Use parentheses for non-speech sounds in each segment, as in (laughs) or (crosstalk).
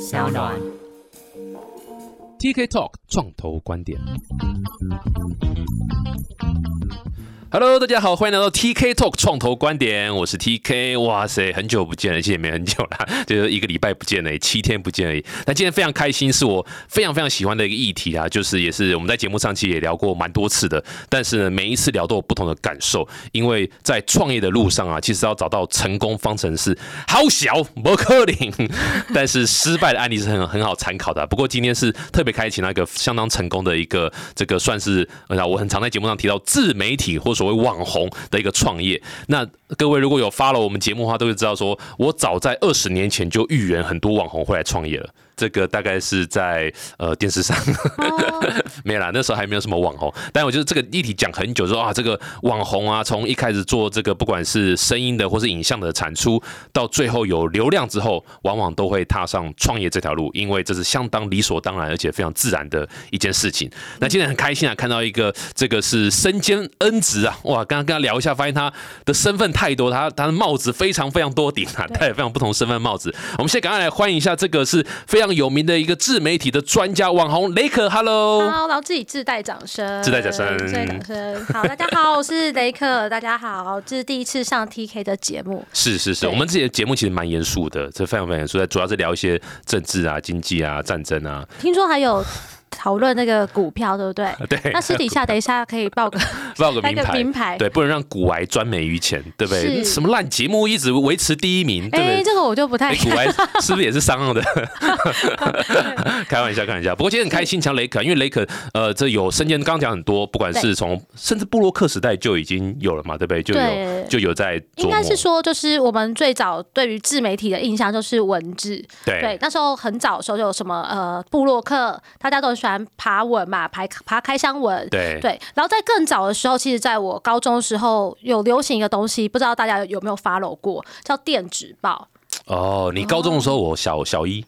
小暖。TK Talk 创投观点。Hello，大家好，欢迎来到 TK Talk 创投观点，我是 TK。哇塞，很久不见了，其实也没很久啦，(laughs) 就是一个礼拜不见了，七天不见而已。那今天非常开心，是我非常非常喜欢的一个议题啊，就是也是我们在节目上期也聊过蛮多次的，但是呢，每一次聊都有不同的感受，因为在创业的路上啊，其实要找到成功方程式好小不可能，(laughs) 但是失败的案例是很很好参考的、不过今天是特别开启那个相当成功的一个这个算是呃，我很常在节目上提到自媒体或所谓网红的一个创业。那各位如果有发了我们节目的话，都会知道说，我早在二十年前就预言很多网红会来创业了。这个大概是在呃电视上，(laughs) 没有啦，那时候还没有什么网红。但我觉得这个议题讲很久，说啊，这个网红啊，从一开始做这个不管是声音的或是影像的产出，到最后有流量之后，往往都会踏上创业这条路，因为这是相当理所当然而且非常自然的一件事情。那今天很开心啊，看到一个这个是身兼恩职啊，哇，刚刚跟他聊一下，发现他的身份太多，他他的帽子非常非常多顶啊，戴了非常不同身份帽子。我们现在赶快来欢迎一下这个是非常有名的一个自媒体的专家网红雷克，Hello。好，然后自己自带掌声，自带掌声自带掌声。好，大家好，我是雷克，(laughs) 大家好，这是第一次上 TK 的节目。是是是，对我们这些节目其实蛮严肃的，这非常非常严肃，主要是聊一些政治啊、经济啊、战争啊。听说还有讨论那个股票，对不对？(laughs) 对，那私底下等一下可以报个报个名牌，名牌。对，不能让古癌专美于前，对不对？什么烂节目一直维持第一名，对不哎，对？这个我就不太哎，股癌 (laughs) 是不是也是商用的？(laughs) 开玩笑，开玩笑。不过今天很开心，讲雷肯，因为雷肯，呃，这有身兼刚刚讲很多，不管是从甚至布洛克时代就已经有了嘛，对不对？就有就有在应该是说，就是我们最早对于自媒体的印象就是文字，对对，那时候很早的时候就有什么呃布洛克，大家都很喜欢爬文嘛，爬爬开箱文，对对，然后在更早的时候，然后其实在我高中的时候有流行一个东西，不知道大家有没有 follow 过，叫电子报。哦，你高中的时候我小小一，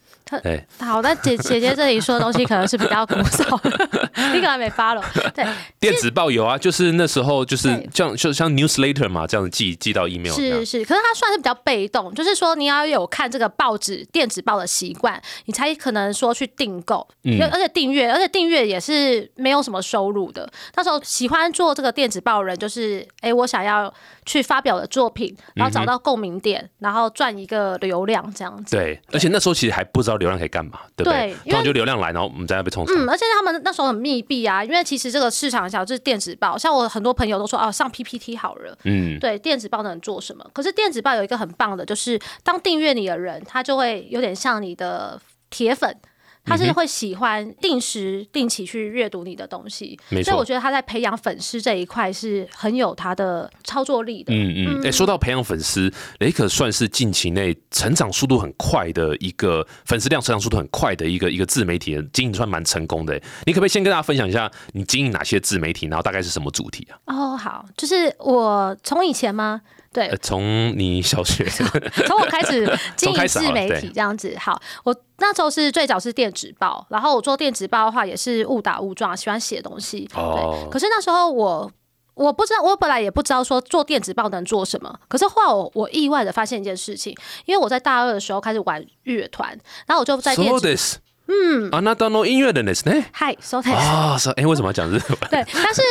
哎，好，那姐姐姐这里说的东西可能是比较古早的，(laughs) 你可能没 follow。对，(laughs) 电子报有啊，就是那时候就是对像就像 newsletter 嘛，这样子寄寄到 email 是是，可是它算是比较被动，就是说你要有看这个报纸电子报的习惯，你才可能说去订购，嗯而且订阅，而且订阅也是没有什么收入的。那时候喜欢做这个电子报的人，就是哎、诶我想要去发表的作品，然后找到共鸣点，然后赚一个流量这样子。对，而且那时候其实还不知道流量可以干嘛，对不对？对因为通常就流量来，然后我们在那被冲上。嗯，而且他们那时候很密闭啊，因为其实这个市场小，就是电子报，像我很多朋友都说哦，上 PPT 好了，嗯，对，电子报能做什么？可是电子报有一个很棒的，就是当订阅你的人，他就会有点像你的铁粉。他是会喜欢定时定期去阅读你的东西，没错所以我觉得他在培养粉丝这一块是很有他的操作力的。嗯嗯，哎、说到培养粉丝，雷可算是近期内成长速度很快的一个粉丝量成长速度很快的一个一个自媒体的经营，算蛮成功的。哎你可不可以先跟大家分享一下你经营哪些自媒体，然后大概是什么主题啊？哦，好，就是我从以前吗？对呃，，从你小学，(laughs) 从我开始(laughs) 经营从开始好了自媒对体这样子，好，我那时候是最早是电子报，然后我做电子报的话也是误打误撞，喜欢写东西。哦对，可是那时候我。我不知道，我本来也不知道说做电子报能做什么。可是后来我我意外的发现一件事情，因为我在大二的时候开始玩乐团，然后我就在电そう子です。嗯，啊，那当の音乐人ですね。嗨 so t 啊，是哎，为什么要讲日文？对，但是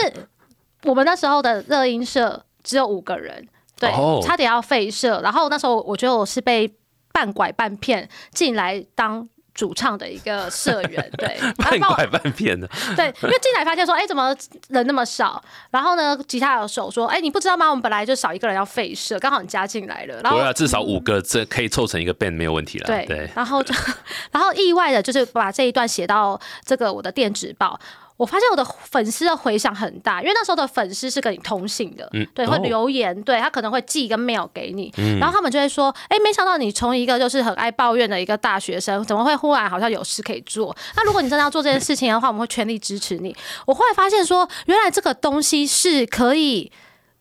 我们那时候的热音社只有五个人， 对，哦差点要废社。然后那时候我觉得我是被半拐半骗进来当。主唱的一个社员，(laughs) 对，半拐半骗的，(laughs) 对，因为进来发现说，哎、怎么人那么少？然后呢，吉他有手说，哎、你不知道吗？我们本来就少一个人要废社，刚好你加进来了，然后不会啊，至少五个这可以凑成一个 band 没有问题了。对，对，然后就，(laughs) 然后意外的就是把这一段写到这个我的电子报。我发现我的粉丝的回响很大，因为那时候的粉丝是跟你通信的，对，会哦留言，对他可能会寄一个 mail 给你，然后他们就会说，哎、没想到你从一个就是很爱抱怨的一个大学生，怎么会忽然好像有事可以做？那如果你真的要做这件事情的话，我们会全力支持你。我后来发现说，原来这个东西是可以。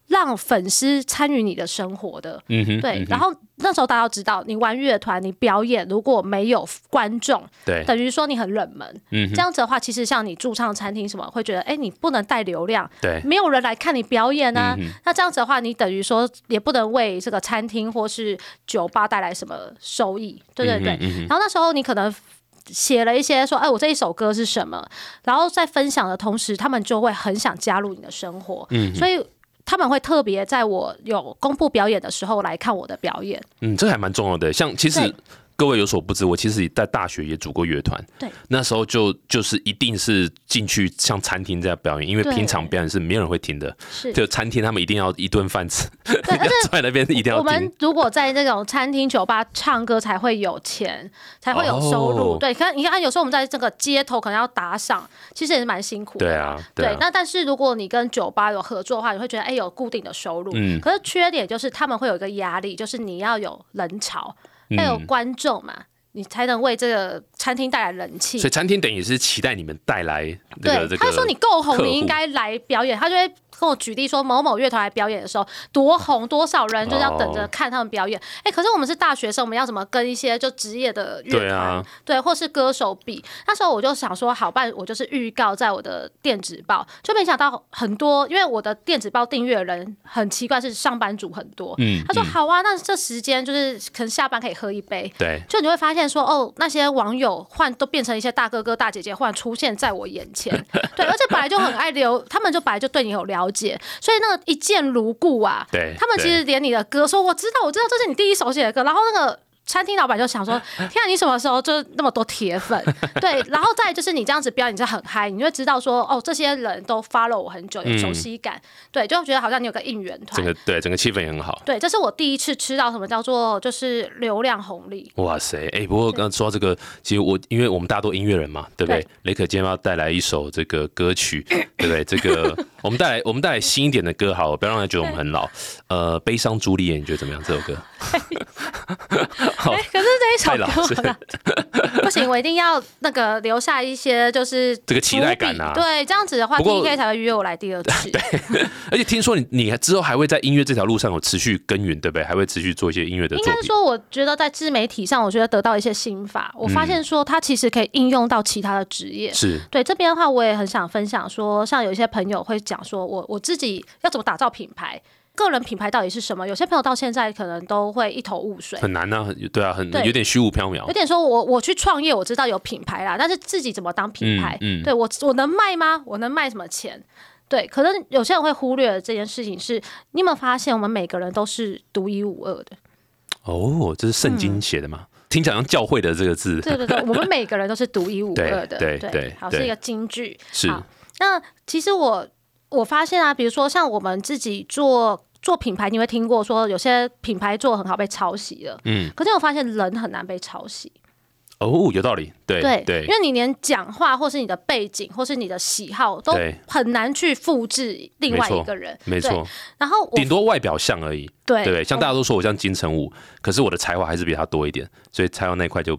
让粉丝参与你的生活的。嗯哼，对，嗯然后那时候大家都知道，你玩乐团，你表演如果没有观众，对，等于说你很冷门。嗯，这样子的话，其实像你驻唱餐厅什么，会觉得，哎，你不能带流量，对，没有人来看你表演啊。嗯那这样子的话，你等于说也不能为这个餐厅或是酒吧带来什么收益，对对对。然后那时候你可能写了一些说，哎，我这一首歌是什么，然后在分享的同时，他们就会很想加入你的生活，嗯所以他们会特别在我有公布表演的时候来看我的表演。嗯，这还蛮重要的。像其实对各位有所不知，我其实在大学也组过乐团。对，那时候就就是一定是进去像餐厅这样表演，因为平常表演是没有人会听的。是，就餐厅他们一定要一顿饭吃，(laughs) 在那边一定要我们。如果在那种餐厅、酒吧唱歌，才会有钱，才会有收入。哦对，可你看，有时候我们在这个街头可能要打赏，其实也是蛮辛苦的啦。对啊，对啊，那但是如果你跟酒吧有合作的话，你会觉得哎、有固定的收入。嗯可是缺点就是他们会有一个压力，就是你要有人潮，要有嗯观众嘛，你才能为这个餐厅带来人气所以。餐厅等于是期待你们带来这个对，这个。他说你够红，你应该来表演。他就会跟我举例说，某某乐团来表演的时候多红，多少人就是要等着哦看他们表演。哎、可是我们是大学生，我们要怎么跟一些就职业的乐团对啊，对，或是歌手比？那时候我就想说，好办，我就是预告在我的电子报，就没想到很多，因为我的电子报订阅人很奇怪，是上班族很多。嗯，他说嗯好啊，那这时间就是可能下班可以喝一杯。对，就你会发现说，哦，那些网友换都变成一些大哥哥大姐姐，忽然出现在我眼前，对，而且本来就很爱留，他们就本来就对你有了解，所以那个一见如故啊。对他们其实连你的歌说，我知道，我知道这是你第一首写的歌，然后那个。餐厅老板就想说：(laughs) “天啊，你什么时候就那么多铁粉？(laughs) 对，然后再就是你这样子表演，你就很嗨，你会知道说，哦，这些人都 follow 我很久，有熟悉感，对，就觉得好像你有个应援团整。个对整个气氛也很好。对，这是我第一次吃到什么叫做就是流量红利。哇塞，哎、不过刚刚说到这个，其实我因为我们大家都音乐人嘛，对不对？对雷可今天要带来一首这个歌曲，(laughs) 对不对？这个我们带来我们带来新一点的歌，好了，不要让人觉得我们很老。呃，悲伤朱丽叶，你觉得怎么样？这首歌？可是这一首歌 (laughs) 不行，我一定要那个留下一些就是这个期待感啊对，这样子的话不过，P K 才会约我来第二次。(laughs) 而且听说你你之后还会在音乐这条路上有持续耕耘，对不对？还会持续做一些音乐的。应该说，我觉得在自媒体上，我觉得得到一些心法。我发现说，它其实可以应用到其他的职业。是，对这边的话，我也很想分享说，像有一些朋友会讲说我我自己要怎么打造品牌，个人品牌到底是什么？有些朋友到现在可能都会一头雾水。很难啊，很对啊，很有点虚无缥缈有。点说我我去创业，我知道有品牌啦，但是自己怎么当品牌？嗯嗯对我我能卖吗？我能卖什么钱？对，可能有些人会忽略了这件事情是，你有没有发现我们每个人都是独一无二的？哦，这是圣经写的吗？听起来像教会的这个字。嗯对对对，(laughs) 我们每个人都是独一无二的。对对对好，是一个金句。是好那其实我我发现啊，比如说像我们自己做做品牌，你会听过说有些品牌做得很好被抄袭了，嗯，可是我发现人很难被抄袭。哦，有道理。对对对因为你连讲话或是你的背景或是你的喜好都很难去复制另外一个人。对没错，然后我顶多外表像而已。对对？像大家都说我像金城武，可是我的才华还是比他多一点，所以才华那一块就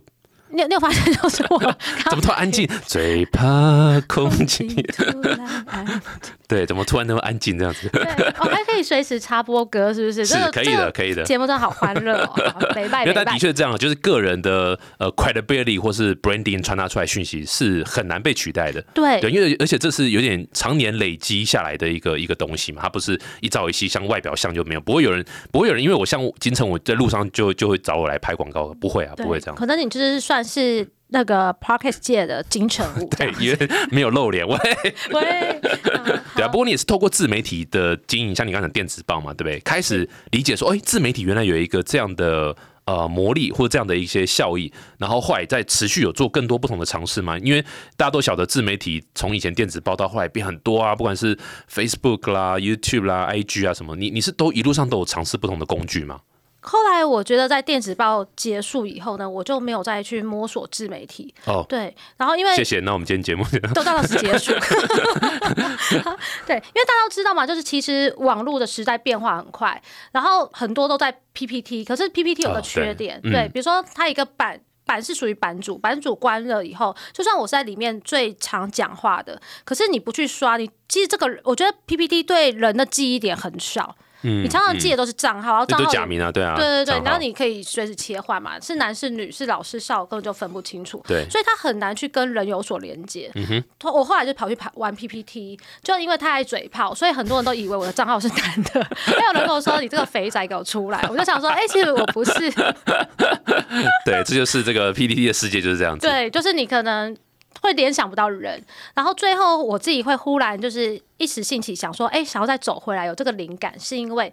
你有你有发现就是我 (laughs) 怎么 (laughs) (laughs) 突然安静？最怕空气。突然安对，怎么突然那么安静这样子？对，我还可以随时插播歌，是不是？是可以的，可以的。节目真的好欢乐哦，没拜因为但的确这样，就是个人的呃 credibility 或是 branding 传达出来讯息是很难被取代的。对对，因为而且这是有点常年累积下来的一个一个东西嘛，它不是一朝一夕，像外表像就没有，不会有人不会有人，因为我像金城，我在路上就就会找我来拍广告，不会啊，不会这样。可能你就是算是那个 Parkes 界的金城武对，因为没有露脸，喂，(laughs) 喂，嗯对啊。不过你也是透过自媒体的经营，像你刚才讲电子报嘛，对不对？开始理解说，哎，自媒体原来有一个这样的呃魔力或者这样的一些效益，然后后来再持续有做更多不同的尝试嘛。因为大家都晓得自媒体从以前电子报到后来变很多啊，不管是 Facebook 啦、YouTube 啦、IG 啊什么，你你是都一路上都有尝试不同的工具吗？后来我觉得在电子报结束以后呢，我就没有再去摸索自媒体。哦，对，然后因为谢谢。那我们今天节目都到此结束。(laughs) 对，因为大家都知道嘛，就是其实网络的时代变化很快，然后很多都在 PPT，可是 PPT 有个哦对缺点，嗯对，比如说它一个版。版是属于版主，版主关了以后，就算我是在里面最常讲话的，可是你不去刷，你其实这个我觉得 PPT 对人的记忆点很少。嗯你常常记的都是账号，然后账号都假名啊，对啊，对对对，然后你可以随时切换嘛，是男是女，是老是少，根本就分不清楚。对所以他很难去跟人有所连接。嗯哼，我后来就跑去跑玩 PPT，就因为太爱嘴炮，所以很多人都以为我的账号是男的。(laughs) 还有人跟我说：“你这个肥仔给我出来！”我就想说：“ (laughs) 哎、其实我不是。(laughs) 对，这就是这个 PPT 的世界就是这样子。对，就是你可能会联想不到人，然后最后我自己会忽然就是一时兴起想说：“哎、想要再走回来，有这个灵感，是因为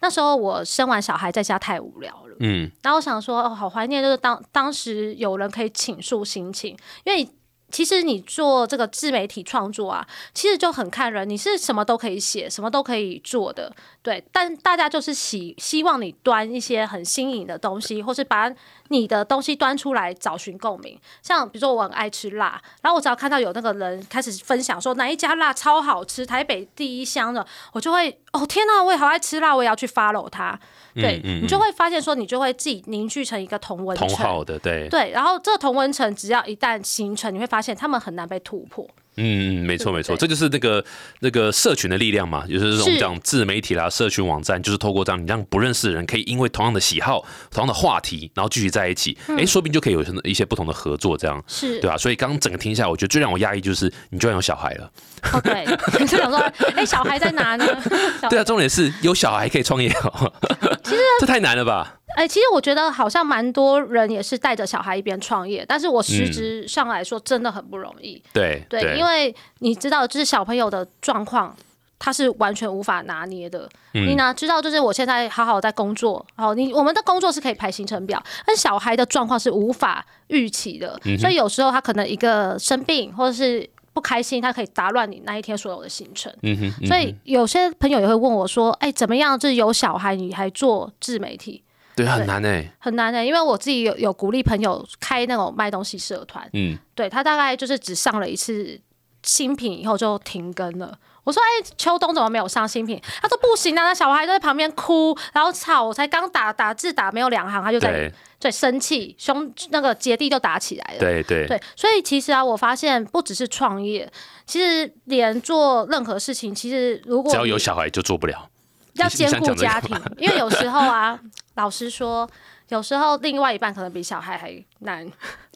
那时候我生完小孩在家太无聊了。”嗯，然后我想说，哦，好怀念，就是当当时有人可以倾诉心情，因为其实你做这个自媒体创作啊，其实就很看人，你是什么都可以写，什么都可以做的，对。但大家就是希希望你端一些很新颖的东西，或是把你的东西端出来找寻共鸣。像比如说我很爱吃辣，然后我只要看到有那个人开始分享说哪一家辣超好吃，台北第一香的，我就会哦天啊，我也好爱吃辣，我也要去 follow 他。对、嗯嗯你就会发现说，你就会自己凝聚成一个同温层。同好的，对，对，然后这个同温层只要一旦形成，你会发现他们很难被突破。嗯嗯，没错没错，这就是那个那个社群的力量嘛，就是我们讲自媒体啦、社群网站，就是透过这样，你让不认识的人可以因为同样的喜好、同样的话题，然后聚集在一起，哎、说不定就可以有一些不同的合作，这样。是对，吧、所以刚刚整个听下来，我觉得最让我压抑就是你居然有小孩了。哦对，就想说，哎，小孩在哪呢？对啊，重点是有小孩可以创业哦，其实这太难了吧？哎，其实我觉得好像蛮多人也是带着小孩一边创业，但是我实嗯质上来说真的很不容易。对对，因为你知道，就是小朋友的状况。他是完全无法拿捏的，嗯你哪知道？就是我现在好好在工作，好，你我们的工作是可以排行程表，但小孩的状况是无法预期的，嗯所以有时候他可能一个生病或者是不开心，他可以打乱你那一天所有的行程。嗯哼，嗯所以有些朋友也会问我说：“哎、怎么样？就是有小孩你还做自媒体，对很难哎、很难的、因为我自己有有鼓励朋友开那种卖东西社团，嗯，对他大概就是只上了一次新品以后就停更了。我说：“哎、秋冬怎么没有上新品？”他说：“不行啊，那小孩都在旁边哭，然后吵，我才刚打打字打没有两行，他就在对对生气，兄那个姐弟就打起来了。”对对对，所以其实啊，我发现不只是创业，其实连做任何事情，其实如果只要有小孩就做不了。要兼顾家庭，(laughs) 因为有时候啊，老实说，有时候另外一半可能比小孩还难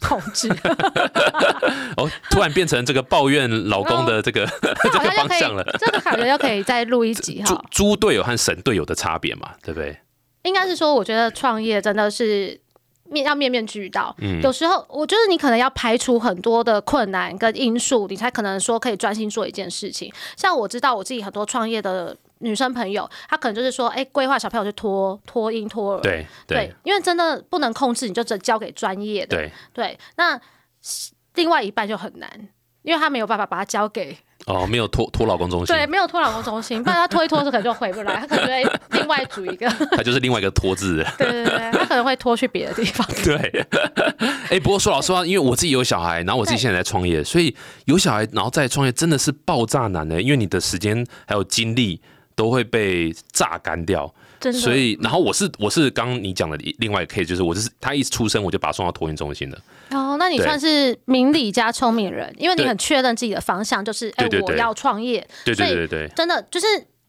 控制，(laughs) 哦，突然变成这个抱怨老公的这个 (laughs) 这个方向了。，这个感觉又可以再录一集哈。猪队友和神队友的差别嘛，对不对？应该是说，我觉得创业真的是。面要面面俱到，嗯有时候我觉得你可能要排除很多的困难跟因素，你才可能说可以专心做一件事情。像我知道我自己很多创业的女生朋友，她可能就是说，哎、规划小朋友去托托婴托儿，对对因为真的不能控制，你就只交给专业的。对，对，那另外一半就很难，因为他没有办法把它交给哦，没有托托老公中心，对，没有托老公中心，(laughs) 不然他拖一拖，可能就回不来，他可能就会另外组一个，(laughs) 他就是另外一个拖字的。对对对，他可能会拖去别的地方。(laughs) 对，哎、不过说老实话，因为我自己有小孩，然后我自己对现在在创业，所以有小孩然后再创业真的是爆炸难的，因为你的时间还有精力都会被榨干掉。所以，然后我是我是刚刚你讲的另外一个 case，就是我就是他一出生我就把他送到托运中心了。哦，那你算是明理加聪明人，因为你很确认自己的方向，就是哎、我要创业，对对对真的就是。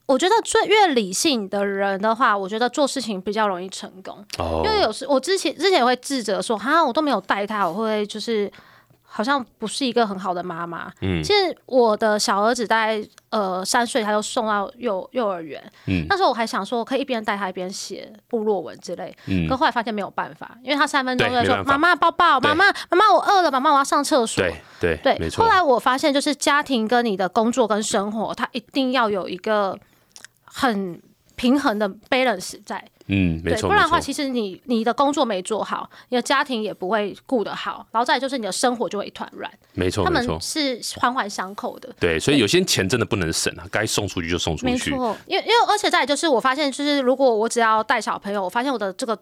我觉得最越理性的人的话，我觉得做事情比较容易成功。哦因为有时我之前之前也会自责说，哈，我都没有带他，我会就是好像不是一个很好的妈妈。嗯其实我的小儿子大概呃三岁，他就送到幼幼儿园。嗯那时候我还想说，我可以一边带他一边写部落文之类。嗯可后来发现没有办法，因为他三分钟对就在说妈妈抱抱，妈妈妈妈我饿了，妈妈我要上厕所。对对对，没错后。来我发现，就是家庭跟你的工作跟生活，它一定要有一个很平衡的 balance 在。嗯，没对，错不然的话，其实你你的工作没做好，你的家庭也不会顾得好，然后再就是你的生活就会一团乱。没错他。们是环环相扣的。对，所以有些钱真的不能省啊，该送出去就送出去。没错，因为因为而且再就是我发现，就是如果我只要带小朋友，我发现我的这个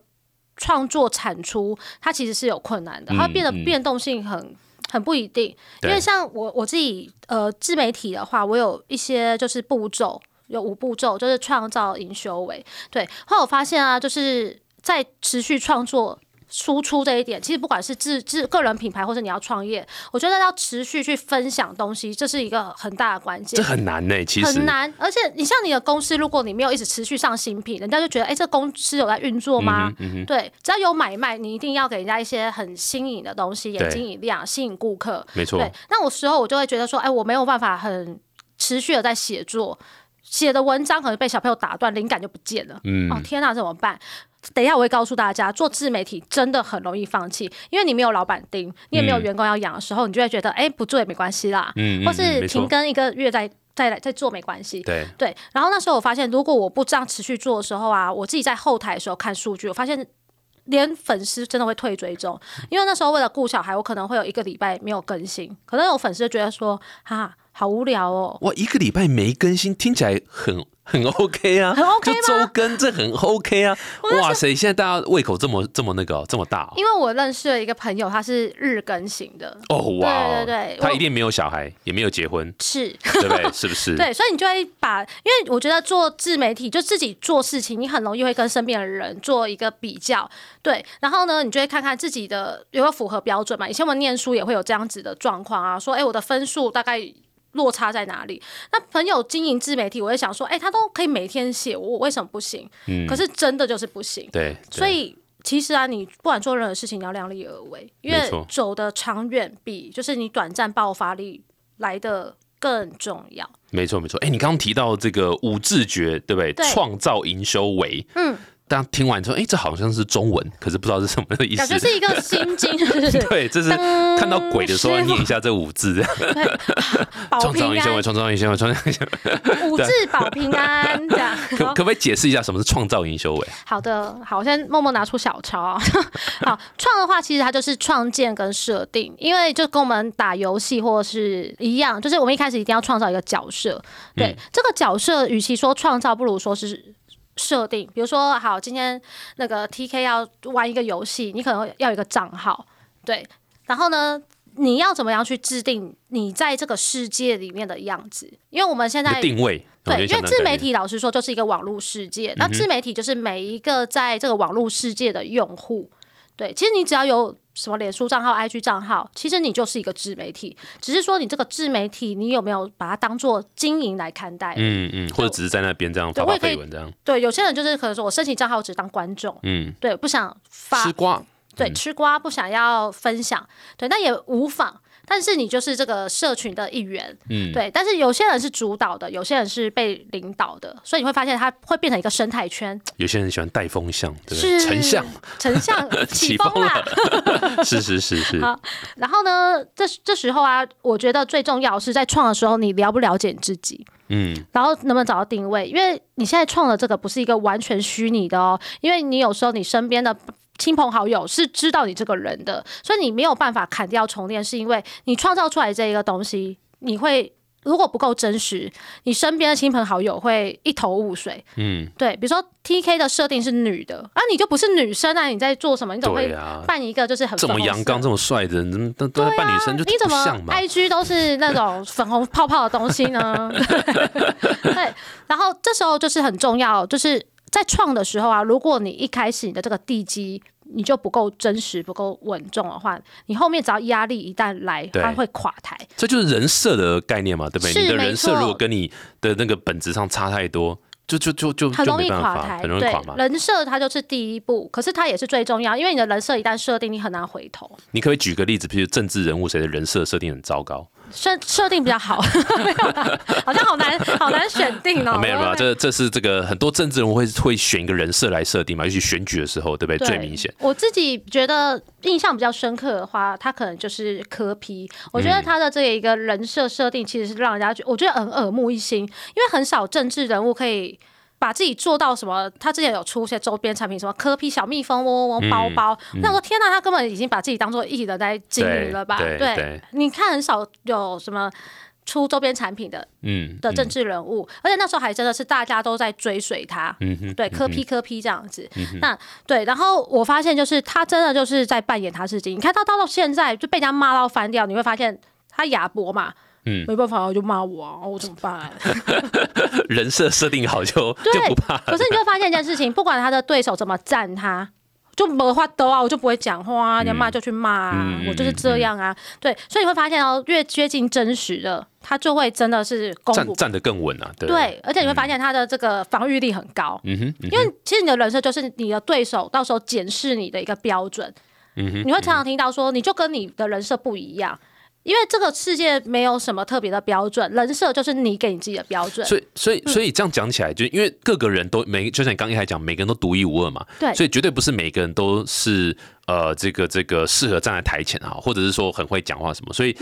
创作产出，它其实是有困难的，它变得嗯变动性很。很不一定，因为像我我自己呃自媒体的话，我有一些就是步骤，有五步骤，就是创造、营修为。对，后来我发现啊，就是在持续创作输出这一点，其实不管是自自个人品牌，或者你要创业，我觉得要持续去分享东西，这是一个很大的关键。这很难呢、其实很难，而且你像你的公司，如果你没有一直持续上新品，人家就觉得，哎、这公司有在运作吗？嗯对，只要有买卖，你一定要给人家一些很新颖的东西，眼睛一亮，吸引顾客。没错对，，那我时候我就会觉得说，哎、我没有办法很持续的在写作，写的文章可能被小朋友打断，灵感就不见了。嗯哦，天哪，怎么办？等一下，我会告诉大家，做自媒体真的很容易放弃，因为你没有老板盯，你也没有员工要养的时候，你就会觉得，哎、不做也没关系啦，嗯或是停更一个月再再来再做没关系。对，对，然后那时候我发现，如果我不这样持续做的时候啊，我自己在后台的时候看数据，我发现连粉丝真的会退追踪，因为那时候为了顾小孩，我可能会有一个礼拜没有更新，可能有粉丝就觉得说，哈，好无聊哦。哇，一个礼拜没更新，听起来很 (laughs) 很 OK 啊，很 OK 就周更，这很 OK 啊。哇塞，现在大家胃口这么这么那个哦、这么大哦因为我认识了一个朋友，他是日更型的，哦哇哦，对对对他一定没有小孩，也没有结婚，是对不对？是不是？(laughs) 对，所以你就会把，因为我觉得做自媒体就自己做事情，你很容易会跟身边的人做一个比较，对，然后呢，你就会看看自己的有没有符合标准嘛。以前我们念书也会有这样子的状况啊，说，哎，我的分数大概。落差在哪里？那朋友经营自媒体，我也想说，哎、他都可以每天写，我为什么不行？嗯可是真的就是不行。对，对所以其实啊，你不管做任何事情，你要量力而为，因为走的长远比就是你短暂爆发力来的更重要。没错没错。哎，你刚刚提到这个五字诀，对不对？对创造营修为，嗯，大家听完之后，哎，这好像是中文，可是不知道是什么的意思感觉。是一个心经？(laughs) 对，这是看到鬼的时候念一下这五字，这样保 (laughs) (laughs) 创造平营修为，创造营修为，创造营修为。五字保平安，这样。可可不可以解释一下什么是创造营修为？好的，好，我先默默拿出小抄啊。好，创的话其实它就是创建跟设定，因为就跟我们打游戏或是一样，就是我们一开始一定要创造一个角色。对，嗯这个角色与其说创造，不如说是。设定，比如说，好，今天那个 T K 要玩一个游戏，你可能要有一个账号，对，然后呢，你要怎么样去制定你在这个世界里面的样子？因为我们现在定位，对，因为自媒体老实说就是一个网络世界，那自媒体就是每一个在这个网络世界的用户。对，其实你只要有什么脸书账号、IG 账号，其实你就是一个自媒体，只是说你这个自媒体你有没有把它当做经营来看待？嗯嗯，或者只是在那边这样发发对我也可以绯闻这样，对，有些人就是可能说我申请账号只当观众，嗯，对，不想发吃瓜，对，吃瓜不想要分享，对，那也无妨。但是你就是这个社群的一员，嗯，对。但是有些人是主导的，有些人是被领导的，所以你会发现它会变成一个生态圈，有些人喜欢带风向，对不对？是丞相，丞相 (laughs) 起起风风啦。(laughs) 是是是是，好然后呢，这这时候啊，我觉得最重要是在创的时候，你了不了解你自己，嗯，然后能不能找到定位？因为你现在创的这个不是一个完全虚拟的哦，因为你有时候你身边的。亲朋好友是知道你这个人的，所以你没有办法砍掉重练，是因为你创造出来这一个东西，你会如果不够真实，你身边的亲朋好友会一头雾水。嗯，对，比如说 T K 的设定是女的，啊，你就不是女生啊，你在做什么？你怎么会扮一个就是很这么阳刚、这么帅的人，都都扮女生，就你怎么不像嘛？I G 都是那种粉红泡泡的东西呢？(laughs) 对，然后这时候就是很重要，就是在创的时候啊，如果你一开始你的这个地基你就不够真实、不够稳重的话，你后面只要压力一旦来，它会垮台。这就是人设的概念嘛，对不对？是你的人设如果跟你的那个本质上差太多，就就就就很容易垮台，对很容易垮嘛。人设它就是第一步，可是它也是最重要，因为你的人设一旦设定，你很难回头。你可可以举个例子，比如政治人物谁的人设设定很糟糕？设设定比较好，(laughs) 好像好难好难选定哦。啊没有没有，这这是这个很多政治人物会会选一个人设来设定嘛，尤其选举的时候，对不对？最明显。我自己觉得印象比较深刻的话，他可能就是柯皮。我觉得他的这一个人设设定其实是让人家觉我觉得很耳目一新，因为很少政治人物可以。把自己做到什么？他之前有出一些周边产品，什么柯批小蜜蜂、嗡嗡嗡包包。那、我说天哪，他根本已经把自己当做艺人在经营了吧？对对对你看很少有什么出周边产品的嗯，的政治人物，而且那时候还真的是大家都在追随他，嗯哼，对，科批科批这样子。那对，然后我发现就是他真的就是在扮演他自己。你看他到到现在就被人家骂到翻掉，你会发现他哑脖嘛，嗯没办法，就骂我啊，我怎么办？(laughs) 人设设定好就就对不怕。可是你就会发现一件事情，不管他的对手怎么赞他。就没话兜啊，我就不会讲话啊，要骂就去骂啊，嗯我就是这样啊。对，所以你会发现哦，越接近真实的，他就会真的是站站得更稳啊，对对，而且你会发现他的这个防御力很高，嗯哼，嗯因为其实你的人设就是你的对手到时候检视你的一个标准。嗯哼，你会常常听到说，你就跟你的人设不一样。因为这个世界没有什么特别的标准，人设就是你给你自己的标准。所以，所以，所以这样讲起来，就因为各个人都每，就像你刚一开始讲，每个人都独一无二嘛，对所以绝对不是每个人都是呃，这个这个适合站在台前啊，或者是说很会讲话什么。所以，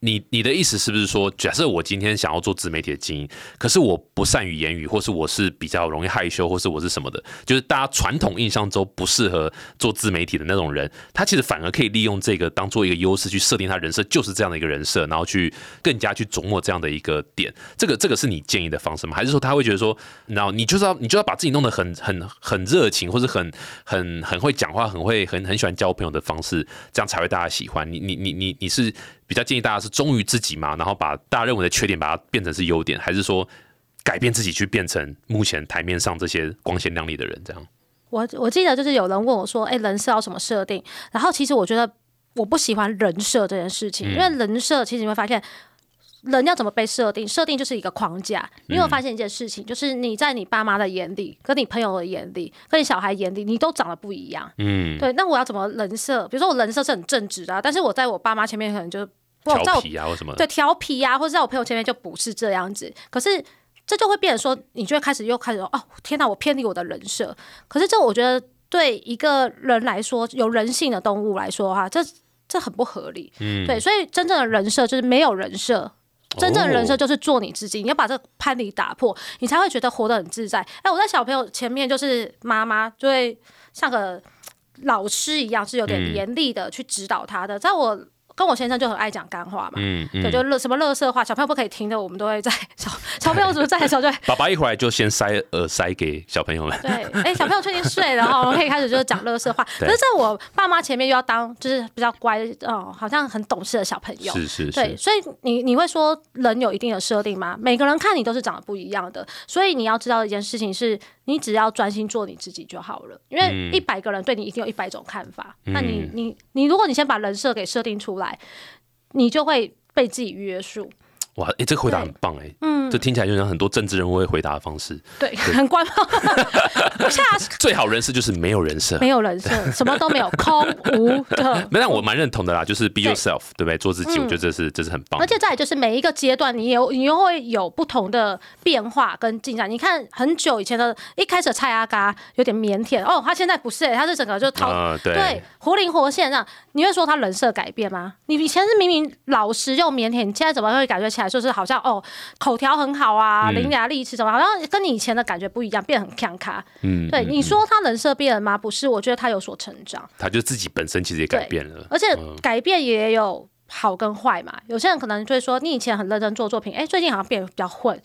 你你的意思是不是说，假设我今天想要做自媒体的经营，可是我不善于言语，或是我是比较容易害羞，或是我是什么的，就是大家传统印象中不适合做自媒体的那种人，他其实反而可以利用这个当做一个优势去设定他人设就是这样的一个人设，然后去更加去琢磨这样的一个点。这个这个是你建议的方式吗？还是说他会觉得说，然后你就是要你就要把自己弄得很很很热情，或是很很很会讲话，很会很很喜欢交朋友的方式，这样才会大家喜欢你？你你你你是比较建议大家是忠于自己嘛，然后把大家认为的缺点把它变成是优点，还是说改变自己去变成目前台面上这些光鲜亮丽的人？这样我我记得就是有人问我说：“哎、人设要什么设定？”然后其实我觉得我不喜欢人设这件事情，因为人设其实你会发现。人要怎么被设定？设定就是一个框架。你有发现一件事情，就是你在你爸妈的眼里、跟你朋友的眼里、跟你小孩眼里，你都长得不一样。嗯，对，那我要怎么人设？比如说我人设是很正直的、啊，但是我在我爸妈前面可能就调皮啊或什么的？对调皮呀、或者在我朋友前面就不是这样子。可是这就会变成说，你就会开始又开始说哦，天哪，我偏离我的人设。可是这我觉得对一个人来说，有人性的动物来说哈，这这很不合理。嗯，对，所以真正的人设就是没有人设。真正的人设就是做你自己，你要把这个藩篱打破，你才会觉得活得很自在。哎，我在小朋友前面就是妈妈，就会像个老师一样，是有点嗯严厉的去指导他的。在我跟我先生就很爱讲干话嘛，嗯嗯对，就乐什么乐色话，小朋友不可以听的，我们都会在小小朋友怎么在的时候就会爸爸一回来就先塞耳塞给小朋友们。对，哎、小朋友确定睡了哈，我们可以开始就是讲乐色话。可是在我爸妈前面又要当就是比较乖哦，好像很懂事的小朋友。是是对，是，所以你你会说人有一定的设定吗？每个人看你都是长得不一样的，所以你要知道一件事情是，你只要专心做你自己就好了。因为嗯一百个人对你一定有一百种看法，那你你你，如果你先把人设给设定出来，你就会被自己约束。哇，哎，这个回答很棒哎，嗯，这听起来就像很多政治人物会回答的方式。对，很官方，不 (laughs) 下最好人设就是没有人设。没有人设，什么都没有，空无 (laughs) 的。没，但我蛮认同的啦，就是 be yourself，对不对？做自己，我觉得这是这是很棒。而且再来就是每一个阶段，你有你又会有不同的变化跟进展。你看很久以前的，一开始蔡阿嘎有点腼腆哦，他现在不是、欸，他是整个就掏、呃，对对，活灵活现这样。你会说他人设改变吗？你以前是明明老实又腼腆，你现在怎么会感觉起来就是好像哦口条很好啊，嗯伶牙俐齿，什么好像跟你以前的感觉不一样，变得很强卡？嗯，对，嗯你说他人设变了吗？不是，我觉得他有所成长。他就自己本身其实也改变了。而且嗯改变也有好跟坏嘛。有些人可能就会说，你以前很认真做作品，哎、最近好像变得比较混。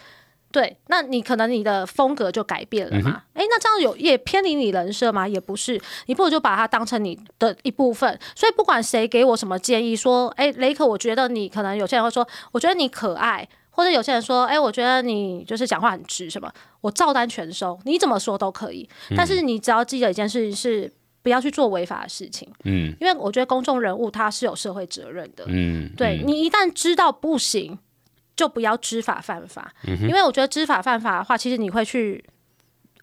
对，那你可能你的风格就改变了嗯嘛？哎、那这样有也偏离你人设吗？也不是，你不如就把它当成你的一部分。所以不管谁给我什么建议，说，哎、雷可，我觉得你可能有些人会说，我觉得你可爱，或者有些人说，哎、我觉得你就是讲话很直什么，我照单全收，你怎么说都可以。但是你只要记得一件事情是。不要去做违法的事情，嗯因为我觉得公众人物他是有社会责任的。嗯，嗯对你一旦知道不行，就不要知法犯法，因为我觉得知法犯法的话，其实你会去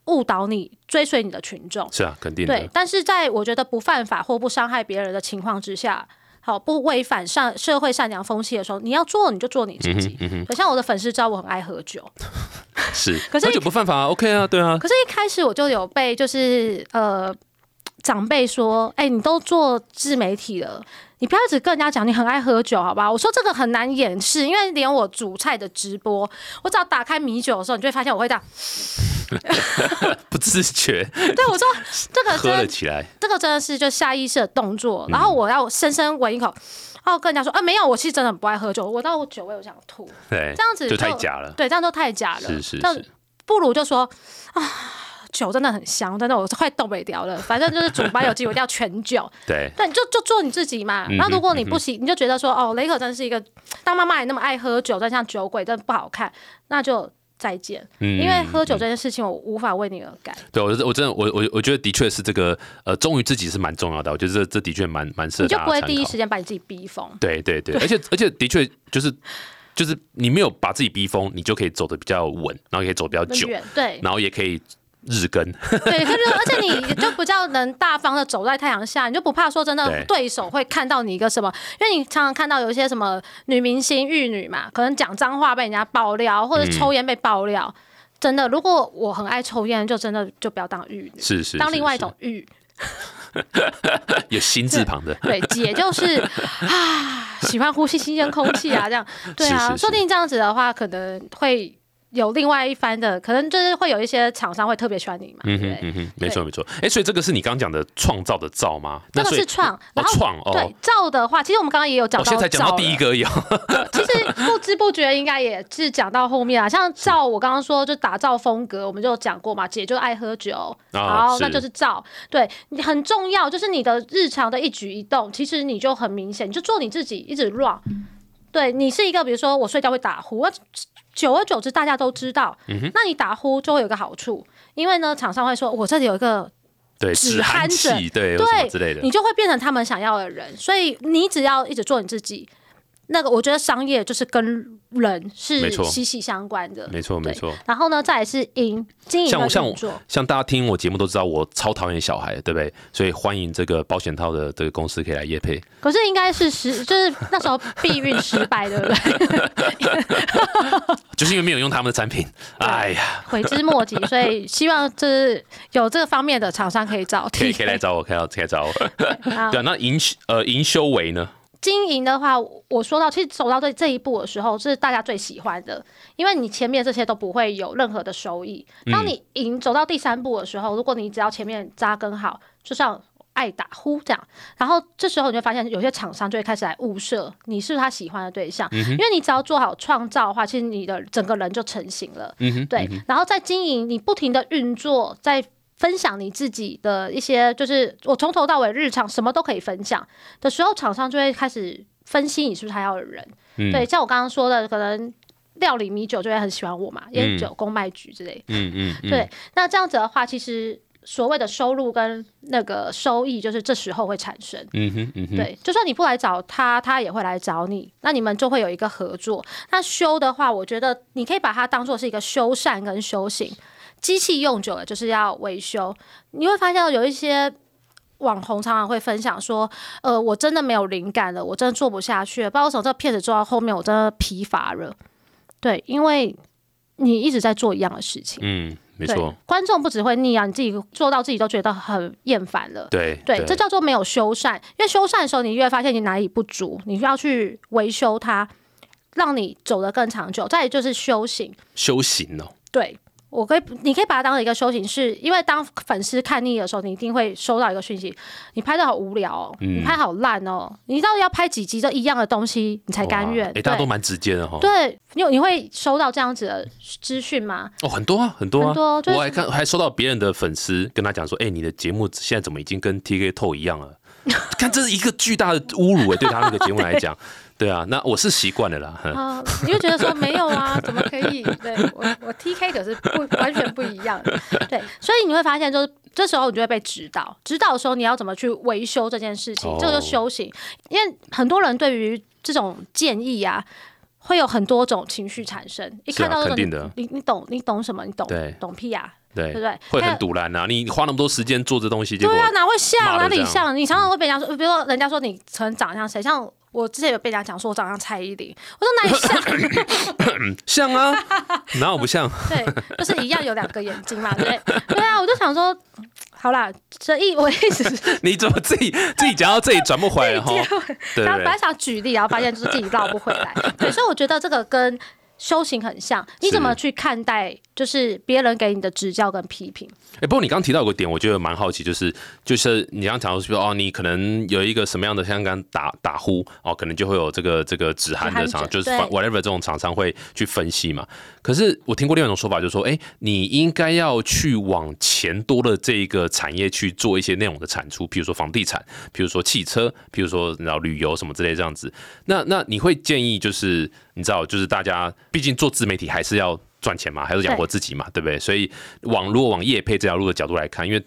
误导你追随你的群众。是啊，肯定对，，但是在我觉得不犯法或不伤害别人的情况之下。好，不违反善社会善良风气的时候，你要做你就做你自己。可像我的粉丝知道我很爱喝酒，(laughs) 是，可是喝酒不犯法啊，OK 啊，对啊，可是，一开始我就有被就是呃长辈说，哎、你都做自媒体了，你不要一直跟人家讲你很爱喝酒，好吧？我说这个很难掩饰，因为连我煮菜的直播，我只要打开米酒的时候，你就会发现我会这样。(laughs) (laughs) 不自觉对我说，这个喝了起来，这个真的是就下意识的动作，然后我要深深闻一口。然后跟人家说，啊，没有，我其实真的很不爱喝酒，我到酒味我想吐，对，这样子就太假了，对，这样都太假了。是是是，不如就说啊，酒真的很香，真的我快动不了了。(laughs) 反正就是主班有机会一定要全酒，(laughs) 对，那，你就就做你自己嘛。那如果你不行，你就觉得说哦，雷可真是一个当妈妈也那么爱喝酒，但像酒鬼真的不好看，那就再见，嗯因为喝酒这件事情我无法为你而改。对我我真的我我我觉得的确是这个呃忠于自己是蛮重要的，我觉得这这的确蛮蛮适合你就不会第一时间把你自己逼疯。对对对，而且而且的确就是就是你没有把自己逼疯，你就可以走的比较稳，然后也可以走比较久，远对。然后也可以日更。对，可是而且你就比较能大方的走在太阳下，你就不怕说真的对对手会看到你一个什么，因为你常常看到有一些什么女明星、玉女嘛，可能讲脏话被人家爆料，或者抽烟被爆料。真的，如果我很爱抽烟，就真的就不要当玉女，是是，是当另外一种玉。(laughs) 有心字旁的，(laughs) 对，姐就是啊，喜欢呼吸新鲜空气啊，这样对啊，是是是说不定这样子的话，可能会有另外一番的，可能就是会有一些厂商会特别喜欢你嘛？嗯哼嗯哼，没错没错。哎，所以这个是你刚刚讲的创造的造吗？这个是创，哦然后创哦对，造的话，其实我们刚刚也有讲到，我现在才讲到第一，个而已哦。其实不知不觉应该也是讲到后面啊。像造，我刚刚说就打造风格，我们就讲过嘛，姐就爱喝酒，好，是那就是造。对你很重要，就是你的日常的一举一动，其实你就很明显，你就做你自己，一直 run。对你是一个，比如说我睡觉会打呼，久而久之大家都知道，嗯那你打呼就会有一个好处，因为呢，厂商会说我这里有一个对，止止鼾鼾者器，对，对之类的你。就会变成他们想要的人。所以你只要一直做你自己，那个我觉得商业就是跟人没是错息息相关的。没错没错。然后呢，再来是营经营的像像我运作。像大家听我节目都知道，我超讨厌小孩，对不对？所以欢迎这个保险套的这个公司可以来业配。可是应该是失，就是那时候避孕失败，对不对？(laughs) 就是因为没有用他们的产品，(laughs) 哎呀，悔之莫及，所以希望就是有这个方面的厂商可以找可以可以来找我，可以可以来找我。(laughs) 啊对啊，那营呃营修为呢？经营的话，我说到其实走到这这一步的时候，是大家最喜欢的，因为你前面这些都不会有任何的收益。当你赢走到第三步的时候，如果你只要前面扎根好，就像爱打呼这样，然后这时候你就发现有些厂商就会开始来物色你是他喜欢的对象，因为你只要做好创造的话，其实你的整个人就成型了。嗯哼，对，然后在经营，你不停的运作，在分享你自己的一些，就是我从头到尾日常什么都可以分享的时候，厂商就会开始分析你是不是他要的人。嗯对，像我刚刚说的，可能料理米酒就会很喜欢我嘛，烟酒公卖局之类。嗯嗯嗯，对，那这样子的话，其实所谓的收入跟那个收益，就是这时候会产生。嗯哼嗯哼，对，就算你不来找他，他也会来找你，那你们就会有一个合作。那修的话，我觉得你可以把它当做是一个修缮跟修行。机器用久了就是要维修，你会发现有一些网红常常会分享说，呃，我真的没有灵感了，我真的做不下去了，不知道为什么这个片子做到后面我真的疲乏了。对，因为你一直在做一样的事情。嗯，没错，，观众不只会腻啊，你自己做到自己都觉得很厌烦了。对对，这叫做没有修缮。因为修缮的时候，你越发现你哪里不足，你要去维修它，让你走得更长久。再就是修行，修行哦，对我可以，你可以把它当成一个修行，是因为当粉丝看腻的时候，你一定会收到一个讯息：你拍的好无聊哦，嗯你拍好烂哦，你到底要拍几集都一样的东西，你才甘愿？哎，大家都对蛮直接的哈。对，你有你会收到这样子的资讯吗？哦，很多啊，很多啊，很多就是我还看还收到别人的粉丝跟他讲说，哎、你的节目现在怎么已经跟 TK 透一样了？(laughs) 看这是一个巨大的侮辱哎、对他那个节目来讲，对啊，那我是习惯了啦。(laughs) 你就觉得说没有啊，(laughs) 怎么可以？对我我 T K 可是不完全不一样的，对，所以你会发现，就是这时候你就会被指导，指导的时候你要怎么去维修这件事情，哦这个就修行。因为很多人对于这种建议啊，会有很多种情绪产生，一看到这种、你你懂你懂什么？你懂懂屁啊？对对不对会很堵然啊！你花那么多时间做这东西，对啊，哪会像哪里像？你常常会被人家说，比如说人家说你可能长得像谁，像我之前有被人家讲说我长得像蔡依林，我说哪里像？(laughs) 像啊，哪有不像？(laughs) 对，就是一样有两个眼睛嘛，对不对？(laughs) 啊，我就想说，好啦，这一我意思是，你怎么自己自己讲到这里转不回来然后本来，想举例，然后发现就是自己绕不回来。对，所以我觉得这个跟修行很像，你怎么去看待就是别人给你的指教跟批评？哎、不过你刚刚提到有个点，我觉得蛮好奇，就是就是你刚刚讲到说哦，你可能有一个什么样的像刚刚打打呼哦，可能就会有这个这个止鼾的厂，就是 whatever 这种厂商会去分析嘛。可是我听过另外一种说法，就是说，哎、你应该要去往钱多的这一个产业去做一些内容的产出，比如说房地产，比如说汽车，比如说然后旅游什么之类这样子。那那你会建议就是你知道，就是大家毕竟做自媒体还是要赚钱嘛，还是养活自己嘛，对不对？所以往如果往业配这条路的角度来看，因为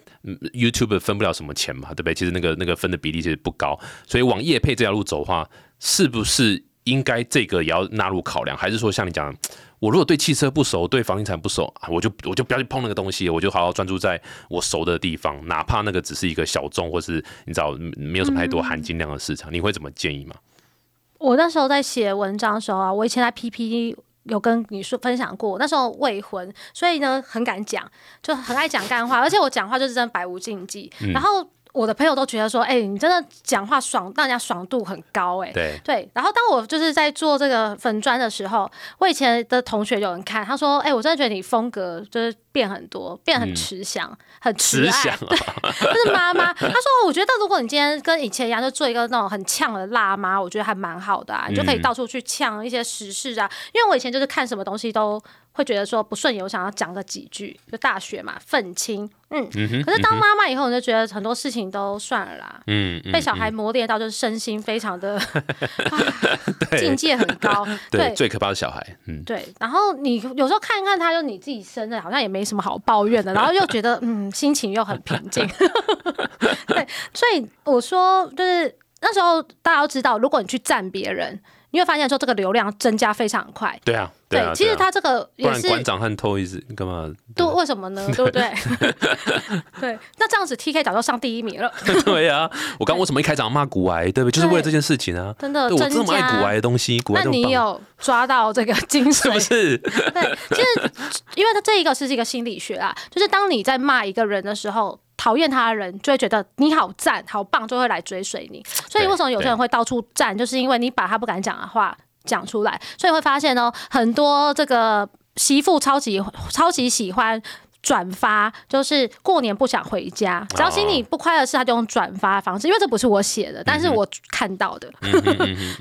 YouTube 分不了什么钱嘛，对不对？其实那个那个分的比例其实不高，所以往业配这条路走的话，是不是应该这个也要纳入考量？还是说像你讲，我如果对汽车不熟，对房地产不熟啊，我就我就不要去碰那个东西，我就好好专注在我熟的地方，哪怕那个只是一个小众，或是你知道没有什么太多含金量的市场，你会怎么建议吗？我那时候在写文章的时候啊，我以前在 PPT 有跟你说分享过，那时候未婚，所以呢很敢讲，就很爱讲干话，而且我讲话就是真的百无禁忌。然后我的朋友都觉得说，哎、你真的讲话爽，让人家爽度很高、哎。对，对，然后当我就是在做这个粉砖的时候，我以前的同学有人看，他说：“哎、我真的觉得你风格就是变很多，变很慈祥，很慈爱。慈祥对，(laughs) 就是妈妈。他说：“我觉得如果你今天跟以前一样，就做一个那种很呛的辣妈，我觉得还蛮好的啊，你就可以嗯到处去呛一些时事啊。因为我以前就是看什么东西都会觉得说不顺眼，我想要讲个几句。就大学嘛，愤青，嗯。可是当妈妈以后，你就觉得很多事情都算了啦。嗯，嗯被小孩磨练到就是身心非常的 (laughs) 啊境界很高，(laughs) 对对最可怕的小孩，嗯，对。然后你有时候看看他，就你自己生的，好像也没什么好抱怨的，(laughs) 然后又觉得嗯心情又很平静，对。所以我说就是那时候大家都知道，如果你去赞别人，你会发现说这个流量增加非常快。对啊，对啊，其实他这个也是然馆长和偷一直干嘛？对，为什么呢？对不对？(laughs) (laughs) 对，那这样子 TK 早就上第一名了，(laughs) 对啊，我刚为什么一开场骂古癌，对不对？就是为了这件事情啊。真的对我这增么爱古加。癌的东西，古癌那你有抓到这个精是不髓？是？对，其实因为它这一个是一个心理学啊，就是当你在骂一个人的时候。讨厌他的人就会觉得你好赞、好棒，就会来追随你。所以为什么有些人会到处赞，就是因为你把他不敢讲的话讲出来。所以会发现哦，很多这个媳妇超级超级喜欢转发，就是过年不想回家，只要心里不快乐的事，他就用转发的方式。因为这不是我写的，但是我看到的。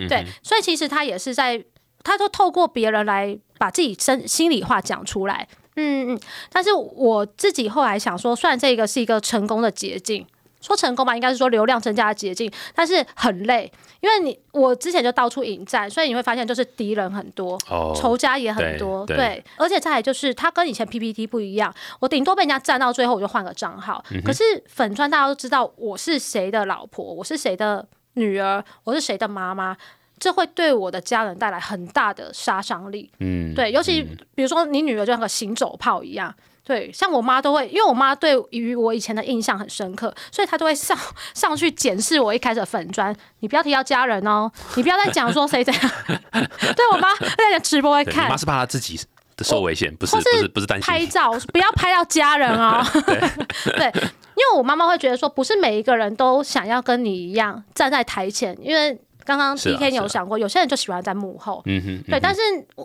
对，所以其实他也是在，他就透过别人来把自己真心里话讲出来。嗯嗯，但是我自己后来想说，虽然这个是一个成功的捷径，说成功吧，应该是说流量增加的捷径，但是很累，因为你我之前就到处引战，所以你会发现就是敌人很多。哦，仇家也很多，对对，而且再来就是它跟以前 PPT 不一样，我顶多被人家占到最后我就换个账号，嗯。可是粉砖大家都知道我是谁的老婆，我是谁的女儿，我是谁的妈妈，这会对我的家人带来很大的杀伤力。嗯，对，尤其比如说你女儿就像个行走炮一样。对，像我妈都会，因为我妈对于我以前的印象很深刻，所以她都会上上去检视我一开始的粉砖。你不要提到家人哦，你不要再讲说谁怎样。(laughs) 对我妈在直播会看我妈，是怕她自己的受危险，不是不是不是担心。拍照不要拍到家人哦。(laughs) (laughs) 对，因为我妈妈会觉得说，不是每一个人都想要跟你一样站在台前，因为刚刚是啊 D K 你是啊有想过，有些人就喜欢在幕后。嗯哼，对，但是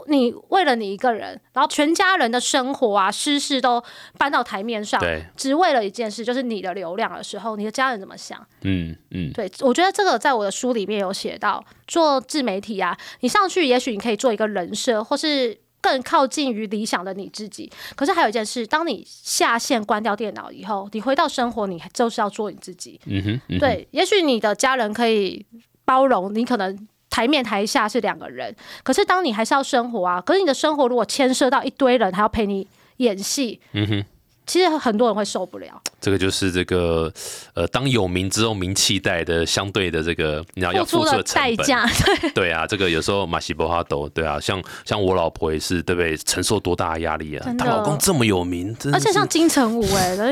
你为了你一个人，然后全家人的生活啊、私事都搬到台面上，对，只为了一件事，就是你的流量的时候，你的家人怎么想？嗯嗯，对，我觉得这个在我的书里面有写到，做自媒体啊，你上去也许你可以做一个人设，或是更靠近于理想的你自己。可是还有一件事，当你下线关掉电脑以后，你回到生活，你就是要做你自己。嗯哼，嗯哼，对，也许你的家人可以包容你，可能。台面台下是两个人，可是当你还是要生活啊，可是你的生活如果牵涉到一堆人还要陪你演戏，嗯哼。其实很多人会受不了，这个就是这个呃，当有名之后，名气带的相对的这个，你要要付出的。代价，对对啊，这个有时候马西波哈斗，对啊，像像我老婆也是，对不对？承受多大的压力啊！她老公这么有名，而且像金城武哎、(laughs)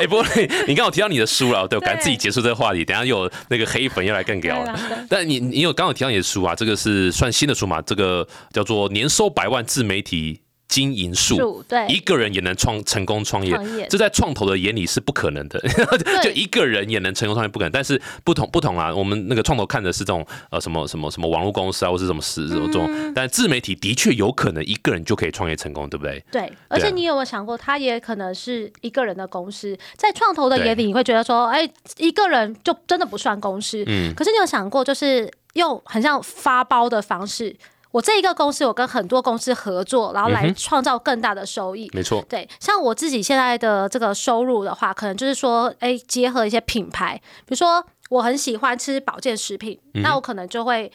哎，不过你你刚好提到你的书了，对，我对赶紧自己结束这个话题，等一下有那个黑粉又来更屌了。但你你有刚好提到你的书啊，这个是算新的书嘛？这个叫做《年收百万自媒体经营术》，对。一个人也能创成功创业这在创投的眼里是不可能的，(laughs) 就一个人也能成功创业不可能。但是不同不同啊，我们那个创投看的是这种呃什么什么什么网络公司啊，或是什么实这种，嗯但自媒体的确有可能一个人就可以创业成功，对不对？对，而且你有没有想过，他也可能是一个人的公司，在创投的眼里，你会觉得说，哎，一个人就真的不算公司。嗯。可是你有想过，就是用很像发包的方式，我这一个公司，我跟很多公司合作，然后来创造更大的收益。没错，对，像我自己现在的这个收入的话，可能就是说，哎，结合一些品牌，比如说我很喜欢吃保健食品，那我可能就会。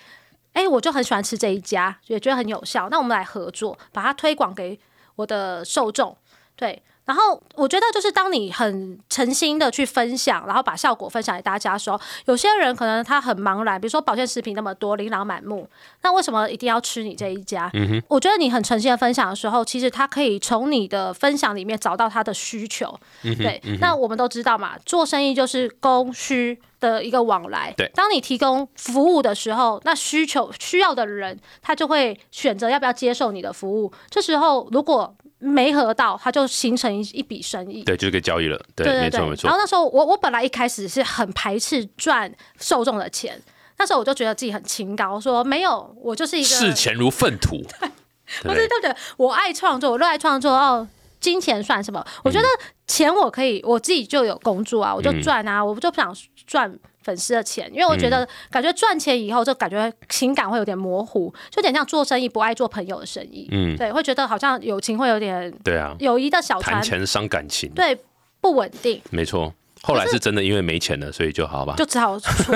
哎，我就很喜欢吃这一家，也觉得很有效，那我们来合作，把它推广给我的受众，对。然后我觉得，就是当你很诚心的去分享，然后把效果分享给大家的时候，有些人可能他很茫然，比如说保健食品那么多，琳琅满目，那为什么一定要吃你这一家？我觉得你很诚心的分享的时候，其实他可以从你的分享里面找到他的需求。对，那我们都知道嘛，做生意就是供需的一个往来。对，当你提供服务的时候，那需求需要的人，他就会选择要不要接受你的服务。这时候如果没合到，它就形成一一笔生意，对，就是个交易了，对，没错没错。然后那时候我我本来一开始是很排斥赚受众的钱，那时候我就觉得自己很清高，说没有，我就是一个视钱如粪土，(laughs) 不是对不对？我爱创作，我热爱创作哦。金钱算什么？我觉得钱我可以，我自己就有工作啊，我就赚啊，我就不想赚粉丝的钱，因为我觉得感觉赚钱以后就感觉情感会有点模糊，就有点像做生意不爱做朋友的生意，嗯，对，会觉得好像友情会有点对啊，友谊的小船谈钱伤感情，对，不稳定，没错。后来是真的因为没钱了，所以就好吧，就只好出，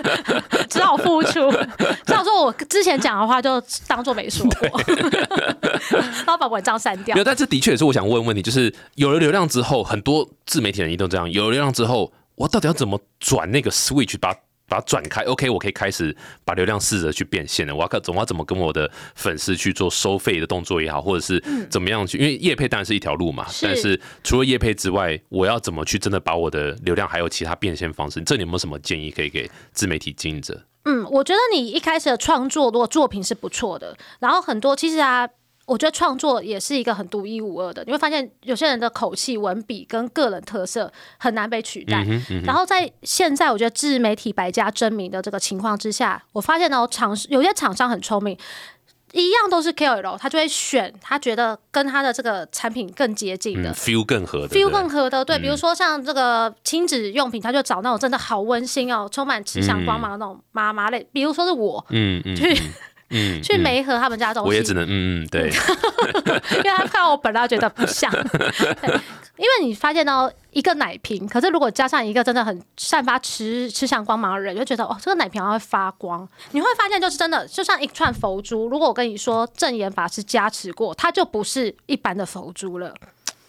(laughs) 只好付出。只好说我之前讲的话就当做没说过，然后 (laughs) 把文章删掉。没有，但这的确也是我想问问题，就是有了流量之后，很多自媒体人都这样，有了流量之后，我到底要怎么转那个 switch 把？把它转开，OK，我可以开始把流量试着去变现了。我要看，总要怎么跟我的粉丝去做收费的动作也好，或者是怎么样去，因为业配当然是一条路嘛。但是除了业配之外，我要怎么去真的把我的流量还有其他变现方式？这你有没有什么建议可以给自媒体经营者？嗯，我觉得你一开始的创作如果作品是不错的，然后很多其实啊。我觉得创作也是一个很独一无二的，你会发现有些人的口气、文笔跟个人特色很难被取代。然后在现在我觉得自媒体百家争鸣的这个情况之下，我发现呢，厂有些厂商很聪明，一样都是 KOL，他就会选他觉得跟他的这个产品更接近的，feel 更合的，feel 更合的。对，比如说像这个亲子用品，他就找那种真的好温馨哦，充满慈祥光芒的那种妈妈类，比如说是我，嗯嗯。嗯，去梅河他们家东西，我也只能嗯嗯对，(laughs) 因为他看到我本来觉得不像，(laughs) 因为你发现到一个奶瓶，可是如果加上一个真的很散发吃吃相光芒的人，就觉得哦，这个奶瓶好像会发光。你会发现就是真的，就像一串佛珠。如果我跟你说正言法师加持过，它就不是一般的佛珠了。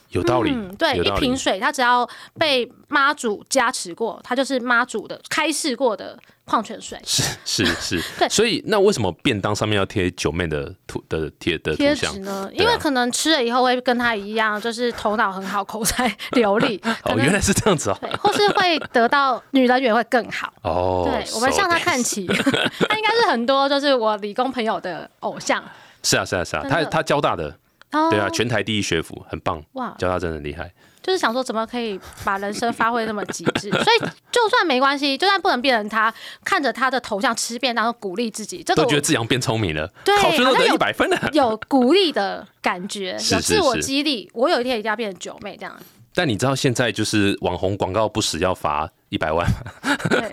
有道理，嗯对，一瓶水，它只要被妈祖加持过，它就是妈祖的开示过的矿泉水。是是是，(laughs) 对。所以那为什么便当上面要贴九妹的图的贴的贴纸呢？因为可能吃了以后会跟她一样，就是头脑很好，口才流利。(laughs) 哦，原来是这样子哦。对，或是会得到女人缘会更好。(laughs) 哦，对，我们向她看齐。她应该是很多就是我理工朋友的偶像。是啊是啊是啊，她她交大的。对啊，全台第一学府，很棒哇！教他真的很厉害，就是想说怎么可以把人生发挥那么极致，(laughs) 所以就算没关系，就算不能变成他，看着他的头像吃便当，鼓励自己，都觉得自己变聪明了，对，考试都得一百分了，有鼓励的感觉，有自我激励。我有一天一定要变成九妹这样。但你知道现在就是网红广告不死要罚一百万，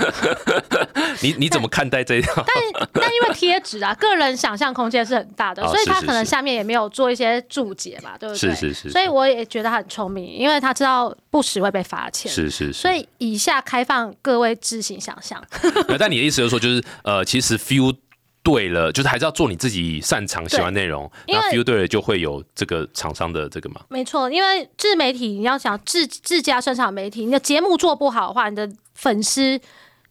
(laughs) 你你怎么看待这一条？但但因为贴纸啊，个人想象空间是很大的，所以他可能下面也没有做一些注解嘛，对不对？是是是。所以我也觉得他很聪明，因为他知道不时会被罚钱。是是是。所以以下开放各位自行想象。(laughs) 但你的意思就是说，就是呃，其实 feel。对了，就是还是要做你自己擅长、喜欢内容。那 feel 对了，就会有这个厂商的这个嘛。没错，因为自媒体你要想自自家生产媒体，你的节目做不好的话，你的粉丝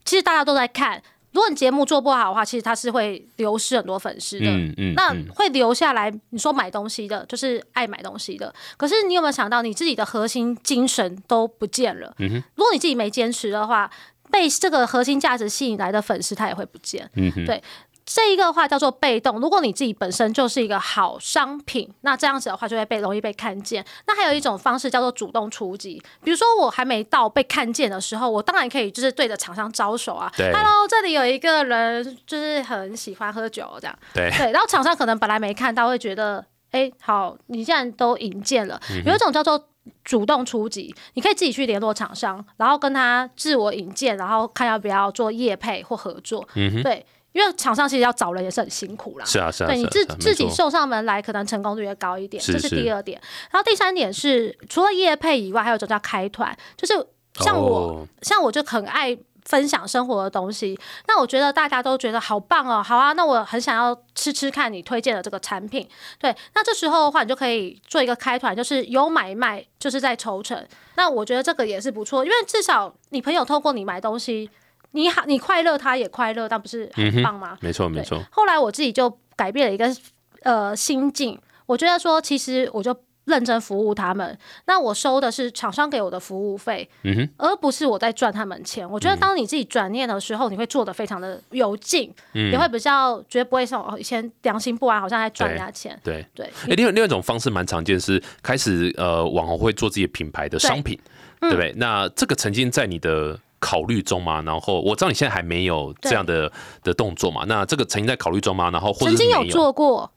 其实大家都在看。如果你节目做不好的话，其实它是会流失很多粉丝的。嗯嗯。那会留下来，你说买东西的，就是爱买东西的。可是你有没有想到，你自己的核心精神都不见了？嗯哼。如果你自己没坚持的话，被这个核心价值吸引来的粉丝，他也会不见。嗯哼。对。这一个话叫做被动。如果你自己本身就是一个好商品，那这样子的话就会被容易被看见。那还有一种方式叫做主动出击。比如说我还没到被看见的时候，我当然可以就是对着厂商招手啊。，Hello，这里有一个人就是很喜欢喝酒这样。对对，然后厂商可能本来没看到，会觉得哎，好，你既然都引荐了，有一种叫做主动出击，你可以自己去联络厂商，然后跟他自我引荐，然后看要不要做业配或合作。嗯对。因为厂商其实要找人也是很辛苦啦，是啊是啊，对你自自己送上门来，可能成功率也高一点，这是第二点。然后第三点是，除了业配以外，还有一种叫开团，就是像我像我就很爱分享生活的东西。那我觉得大家都觉得好棒哦，好啊，那我很想要吃吃看你推荐的这个产品。对，那这时候的话，你就可以做一个开团，就是有买卖，就是在抽成。那我觉得这个也是不错，因为至少你朋友透过你买东西，你好，你快乐，他也快乐，但不是很棒吗？没错没错。后来我自己就改变了一个呃心境，我觉得说，其实我就。认真服务他们，那我收的是厂商给我的服务费，而不是我在赚他们钱。我觉得当你自己转念的时候，你会做的非常的有劲，也会比较觉得不会像以前良心不安，好像在赚人家钱。对对。哎，另外另外一种方式蛮常见，是开始呃网红会做自己品牌的商品，对不对？那这个曾经在你的考虑中吗？然后我知道你现在还没有这样的的动作嘛？那这个曾经在考虑中吗？然后曾经有做过。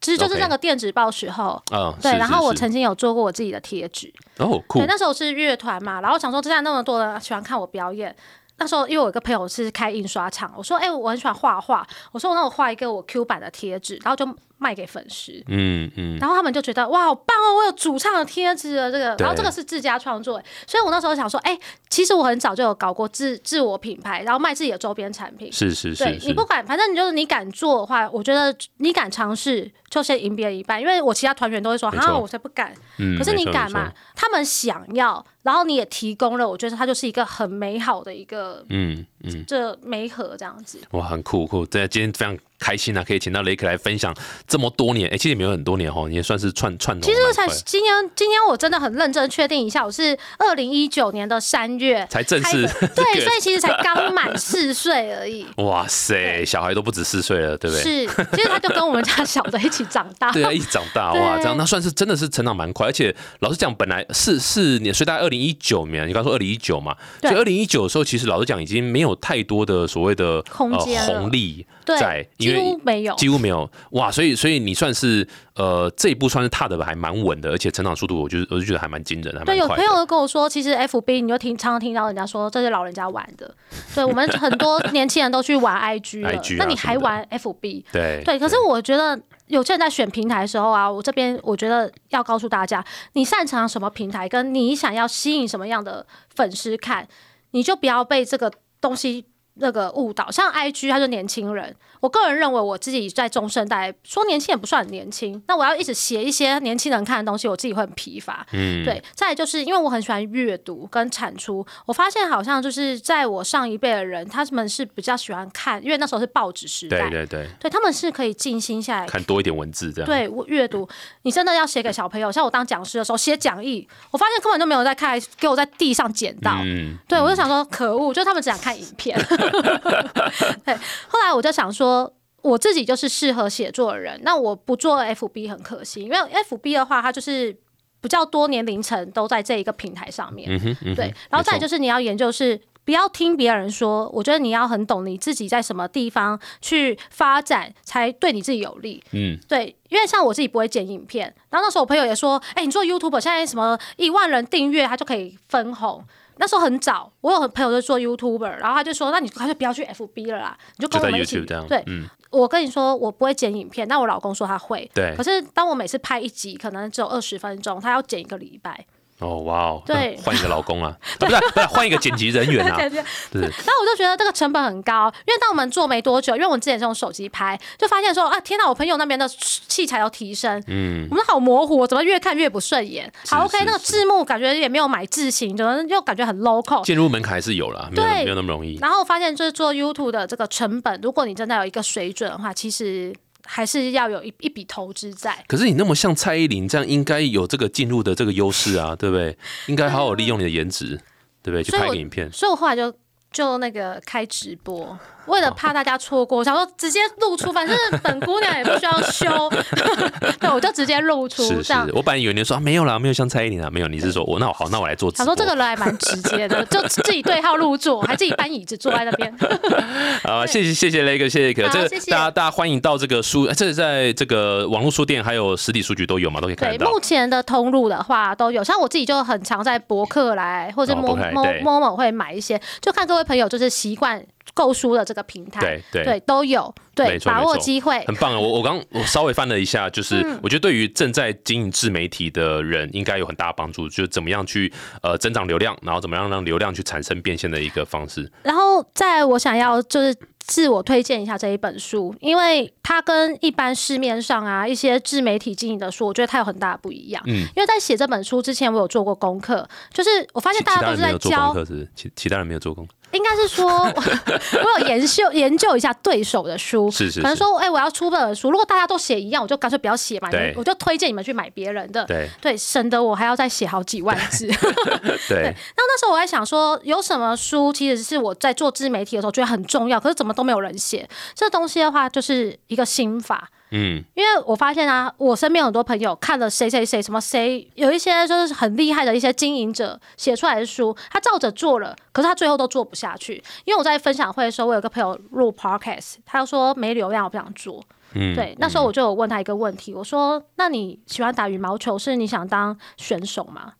其实就是那个电子报时候，嗯，对，然后我曾经有做过我自己的贴纸，哦，酷，对，那时候是乐团嘛，然后想说，现在那么多人喜欢看我表演，那时候因为我一个朋友是开印刷厂，我说，哎，我很喜欢画画，我说，那我画一个我 Q 版的贴纸，然后就。卖给粉丝，嗯嗯，然后他们就觉得哇，好棒哦！我有主唱的贴纸了，这个，然后这个是自家创作，所以我那时候想说，哎，其实我很早就有搞过自自我品牌，然后卖自己的周边产品，是是是，你不敢，反正你就是你敢做的话，我觉得你敢尝试，就先赢别人一半，因为我其他团员都会说，啊，我才不敢，可是你敢嘛？他们想要，然后你也提供了，我觉得它就是一个很美好的一个，嗯嗯，这美合这样子，哇，很酷酷，对，今天非常。开心啊，可以请到雷克来分享这么多年，哎，其实也没有很多年哈，你也算是串串。其实才今天，今天我真的很认真确定一下，我是二零一九年的三月才正式 (laughs) 对，所以其实才刚满四岁而已。(laughs) 哇塞，小孩都不止四岁了，对不对？是，其实他就跟我们家小的一起长大，(laughs) 对啊，一起长大哇，这样那算是真的是成长蛮快，而且老实讲，本来是四年，所以大概二零一九年，你刚说二零一九嘛，所以二零一九的时候，其实老实讲，已经没有太多的所谓的空间红利。在，几乎没有，几乎没有哇！所以，所以你算是呃这一步算是踏的还蛮稳的，而且成长速度，我觉得我就觉得还蛮惊人的。对，有朋友跟我说，其实 F B 你就听常常听到人家说这是老人家玩的，对我们很多年轻人都去玩 I G 了，(laughs) 那你还玩 F B？对对，可是我觉得有些人在选平台的时候啊，我这边我觉得要告诉大家，你擅长什么平台，跟你想要吸引什么样的粉丝看，你就不要被这个东西。那个误导，像 I G，他就年轻人。我个人认为，我自己在中生代，说年轻也不算很年轻。那我要一直写一些年轻人看的东西，我自己会很疲乏。嗯，对。再就是因为我很喜欢阅读跟产出，我发现好像就是在我上一辈的人，他们是比较喜欢看，因为那时候是报纸时代。对对对。对他们是可以静心下来看多一点文字这样。对，阅读。你真的要写给小朋友，像我当讲师的时候写讲义，我发现根本就没有在看，给我在地上捡到。嗯。对，我就想说可恶，就他们只想看影片。(laughs) (laughs) 对。后来我就想说。我自己就是适合写作的人，那我不做 FB 很可惜，因为 FB 的话，它就是比较多年龄层都在这一个平台上面，对。然后再就是你要研究是不要听别人说，我觉得你要很懂你自己在什么地方去发展，才对你自己有利。嗯，对，因为像我自己不会剪影片，然后那时候我朋友也说，哎，你做 YouTube 现在什么一万人订阅，他就可以分红。那时候很早，我有朋友就做 YouTuber，然后他就说，那你干脆不要去 FB 了啦，你就跟我们一起对，嗯。我跟你说，我不会剪影片，但我老公说他会。对。可是当我每次拍一集，可能只有二十分钟，他要剪一个礼拜。哦，哇哦！对，(laughs) 换一个老公啊，不是不是，换一个剪辑人员啊。(laughs) 对。然后我就觉得这个成本很高，因为当我们做没多久，因为我们之前是用手机拍，就发现说啊，天哪，我朋友那边的器材要提升，嗯，我们好模糊，怎么越看越不顺眼？好，OK，那个字幕感觉也没有买字型，怎么又感觉很 local？进入门槛还是有了，对，没有那么容易。然后发现就是做 YouTube 的这个成本，如果你真的有一个水准的话，其实。还是要有一一笔投资在。可是你那么像蔡依林这样，应该有这个进入的这个优势啊，对不对？应该好好利用你的颜值，对不对？去拍个影片。所以我后来就就那个开直播。为了怕大家错过，(laughs) 想说直接露出，反正本姑娘也不需要修，(laughs) 对，我就直接露出。是是，我本来以为你说没有啦，没有像蔡依林啊，没有。你是说我那我好，那我来做。他说这个人还蛮直接的，就自己对号入座，还自己搬椅子坐在那边。(laughs) 好，谢谢谢谢雷哥，谢谢雷哥。这个大家大家欢迎到这个书，这在这个网络书店还有实体书局都有嘛，都可以看到。目前的通路的话都有，像我自己就很常在博客来或者某某某某会买一些，就看各位朋友就是习惯。购书的这个平台，对对对都有，对把握机会，很棒啊！我我刚我稍微翻了一下，就是嗯我觉得对于正在经营自媒体的人，应该有很大的帮助，就是怎么样去呃增长流量，然后怎么样让流量去产生变现的一个方式。然后，在我想要就是自我推荐一下这一本书，因为它跟一般市面上啊一些自媒体经营的书，我觉得它有很大的不一样。嗯，因为在写这本书之前，我有做过功课，就是我发现大家都是在其他人没有做功教，课是不是其其他人没有做功课，应该是说我有研究研究一下对手的书，是是是，可能说，哎、我要出本书，如果大家都写一样，我就干脆不要写嘛，对我就推荐你们去买别人的，对对，省得我还要再写好几万字。(laughs) 对那那时候我还想说，有什么书其实是我在做自媒体的时候觉得很重要，可是怎么都没有人写。这东西的话，就是一个心法。嗯，因为我发现啊，我身边很多朋友看了谁谁谁什么谁，有一些就是很厉害的一些经营者写出来的书，他照着做了，可是他最后都做不下去。因为我在分享会的时候，我有个朋友录 podcast，他就说没流量，我不想做。嗯对，那时候我就有问他一个问题，我说：“那你喜欢打羽毛球，是你想当选手吗？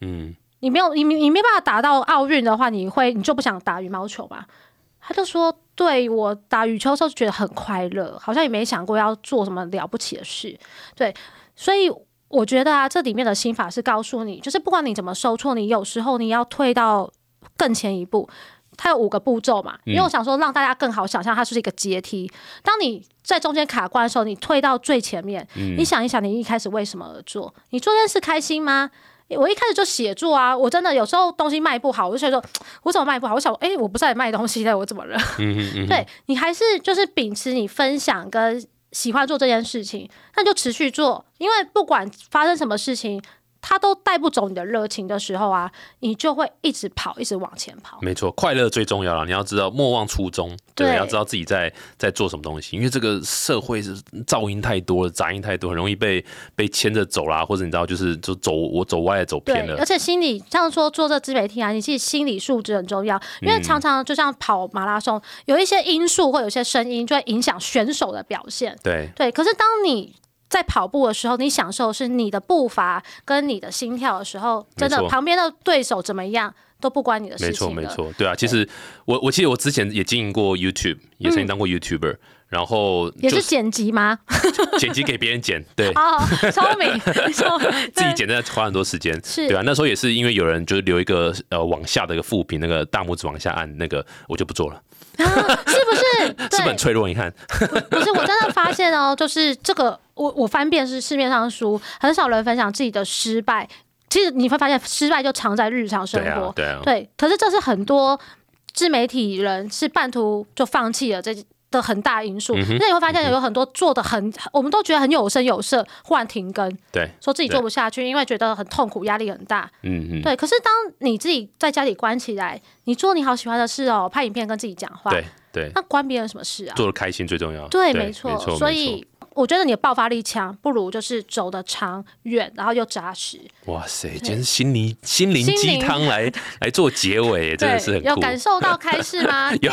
嗯，你没有你你没办法打到奥运的话，你会你就不想打羽毛球吗？”他就说：“对我打羽球的时候觉得很快乐，好像也没想过要做什么了不起的事。”对，所以我觉得啊，这里面的心法是告诉你，就是不管你怎么受挫，你有时候你要退到更前一步。它有五个步骤嘛，因为我想说让大家更好想象，它是一个阶梯。当你在中间卡关的时候，你退到最前面，你想一想，你一开始为什么而做？你做这件事开心吗？我一开始就写作啊，我真的有时候东西卖不好，我就觉得说，我怎么卖不好？我想，哎、我不是来卖东西的，我怎么了？(laughs) 嗯嗯对你还是就是秉持你分享跟喜欢做这件事情，那就持续做，因为不管发生什么事情，它都带不走你的热情的时候啊，你就会一直跑，一直往前跑。没错，快乐最重要了。你要知道莫忘初衷，对，对要知道自己在在做什么东西。因为这个社会是噪音太多了，杂音太多，很容易被被牵着走啦，或者你知道，就是就走我走歪了，走偏，了而。且心理像说做这自媒体啊，你自己心理素质很重要，因为常常就像跑马拉松，有一些因素或有些声音就会影响选手的表现。对，对，可是当你在跑步的时候，你享受是你的步伐跟你的心跳的时候，真的旁边的对手怎么样都不关你的事没错。没错，对啊。其实我我记得我之前也经营过 YouTube，也曾经当过 YouTuber，、然后嗯也是剪辑吗？(laughs) 剪辑给别人剪，对。哦，聪明，(laughs) 自己剪真的花很多时间，是对啊。那时候也是因为有人就是留一个呃往下的一个副屏，那个大拇指往下按，那个我就不做了，啊，是不是？(laughs) 是很对，脆弱？你看，不是，我真的发现哦，就是这个，我我翻遍是市面上的书，很少人分享自己的失败。其实你会发现，失败就藏在日常生活，，对啊对啊，对，可是这是很多自媒体人是半途就放弃了这的很大因素。嗯那你会发现有很多做的很，我们都觉得很有声有色，忽然停更，对，说自己做不下去，因为觉得很痛苦，压力很大。嗯嗯，对，可是当你自己在家里关起来，你做你好喜欢的事哦，拍影片跟自己讲话，对对，那关别人什么事啊？做的开心最重要。对，没没错。所以我觉得你的爆发力强，不如就是走的长远，然后又扎实。哇塞，今天心灵心灵鸡汤来 (laughs) 来做结尾，(laughs) 真的是很有。感受到开市吗？(laughs) 有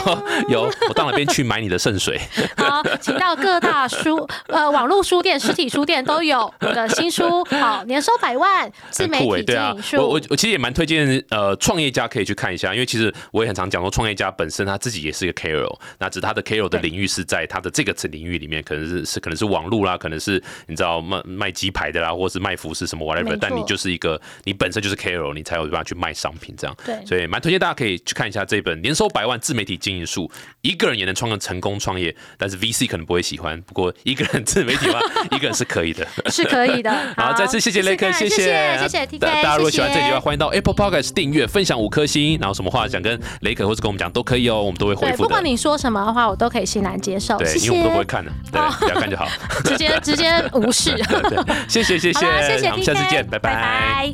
有，我到那边去买你的圣水？好，请到各大书呃网络书店、实体书店都有我的新书，好，年收百万，自媒体对啊经营，术。我我我其实也蛮推荐呃创业家可以去看一下，因为其实我也很常讲说，创业家本身他自己也是一个 KOL，那只是他的 KOL 的领域是在他的这个领域里面，可能是是可能是网络啦，可能是你知道卖卖鸡排的啦，或是卖服饰什么没 whatever，但你就是一个你本身就是 KOL，你才有办法去卖商品这样。对所以蛮推荐大家可以去看一下这本《年收百万自媒体经营术》，一个人也能创个成功创业，但是 VC 可能不会喜欢，不过一个人自媒体的话，(laughs) 一个人是可以的。是可以的。(laughs) 好，再次谢谢雷克，谢谢谢谢 TK，大大家如果喜欢这集的话，欢迎到 Apple Podcast 订阅、分享五颗星，然后什么话想跟雷克或者跟我们讲都可以哦，我们都会回对，复的不管。你说什么的话，我都可以欣然接受。对，谢因为我们都不会，看的，对，哦不要看就好。(laughs) 直接直接无视，谢谢谢谢。谢谢，下次见，拜拜。